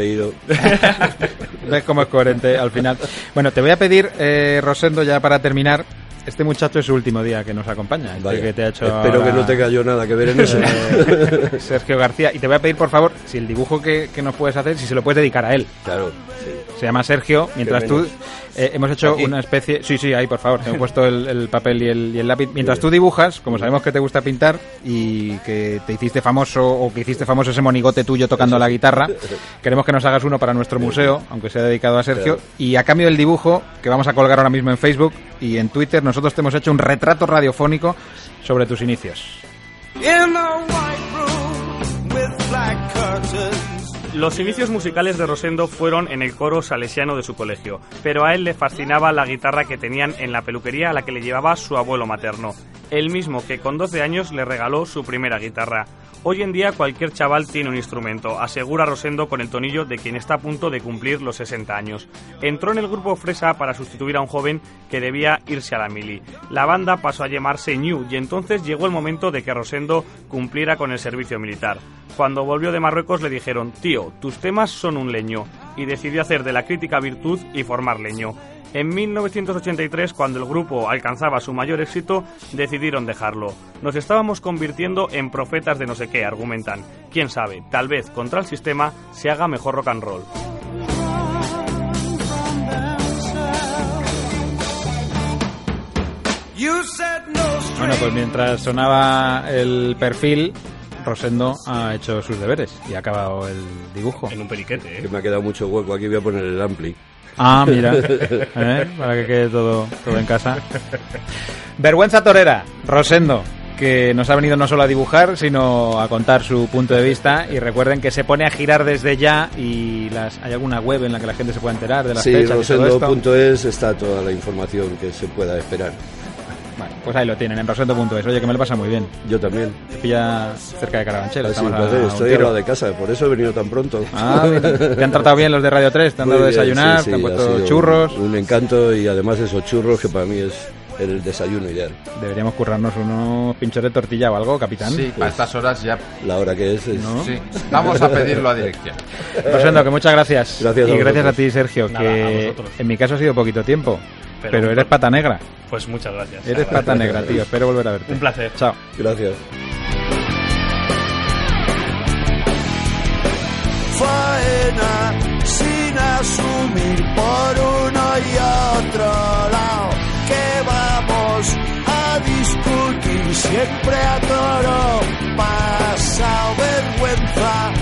leído. ¿Ves cómo es coherente al final? Bueno, te voy a pedir, eh, Rosendo, ya para terminar, este muchacho es su último día que nos acompaña. este Vaya, que te ha hecho Espero ahora, que no tenga yo nada que ver en eso. eh, Sergio García. Y te voy a pedir, por favor, si el dibujo que, que nos puedes hacer, si se lo puedes dedicar a él. claro, Se llama Sergio, mientras tú... eh, hemos hecho Aquí. una especie... Sí, sí, ahí, por favor. Te he puesto el, el papel y el, y el lápiz. Mientras tú dibujas, como sabemos que te gusta pintar y que te hiciste famoso o que hiciste famoso ese monigote tuyo tocando la guitarra, queremos que nos hagas uno para nuestro museo, aunque sea dedicado a Sergio. Claro. Y a cambio del dibujo, que vamos a colgar ahora mismo en Facebook y en Twitter, nosotros te hemos hecho un retrato radiofónico sobre tus inicios. Los inicios musicales de Rosendo fueron en el coro salesiano de su colegio, pero a él le fascinaba la guitarra que tenían en la peluquería a la que le llevaba su abuelo materno, el mismo que con 12 años le regaló su primera guitarra. Hoy en día cualquier chaval tiene un instrumento, asegura Rosendo con el tonillo de quien está a punto de cumplir los 60 años. Entró en el grupo Fresa para sustituir a un joven que debía irse a la mili. La banda pasó a llamarse New y entonces llegó el momento de que Rosendo cumpliera con el servicio militar. Cuando volvió de Marruecos le dijeron, tío, tus temas son un leño, y decidió hacer de la crítica virtud y formar leño. En 1983, cuando el grupo alcanzaba su mayor éxito, decidieron dejarlo. Nos estábamos convirtiendo en profetas de no sé qué, argumentan. Quién sabe, tal vez contra el sistema se haga mejor rock and roll. Bueno, pues mientras sonaba el perfil, Rosendo ha hecho sus deberes y ha acabado el dibujo. En un periquete, ¿eh? que me ha quedado mucho hueco. Aquí voy a poner el ampli. Ah, mira, ¿eh? para que quede todo, todo en casa. Vergüenza torera, Rosendo, que nos ha venido no solo a dibujar, sino a contar su punto de vista. Y recuerden que se pone a girar desde ya y las, hay alguna web en la que la gente se pueda enterar de las Sí, fechas y todo esto. rosendo.es está toda la información que se pueda esperar. Bueno, pues ahí lo tienen, en rosendo.es. Oye, que me lo pasa muy bien. Yo también. Te pilla cerca de Carabanchel. Ah, sí, a- a estoy tiro. al lado de casa, por eso he venido tan pronto. Ah, te han tratado bien los de Radio 3, te han Muy dado bien, desayunar, sí, te han sí, ha puesto churros. Un, un encanto y además esos churros que para mí es el desayuno ideal. Deberíamos currarnos unos pinchos de tortilla o algo, capitán. Sí, a estas horas ya. La hora que es, es ¿No? Sí, vamos a pedirlo a dirección. Rosendo, que muchas gracias. Gracias a y gracias a ti, Sergio, Nada, a que en mi caso ha sido poquito tiempo. Pero, eres pata negra. Pues muchas gracias. Eres pata negra, tío. Espero volver a verte. Un placer. Chao. Gracias. Faena sin asumir por uno y otro lado que vamos a discutir siempre a toro pasado vergüenza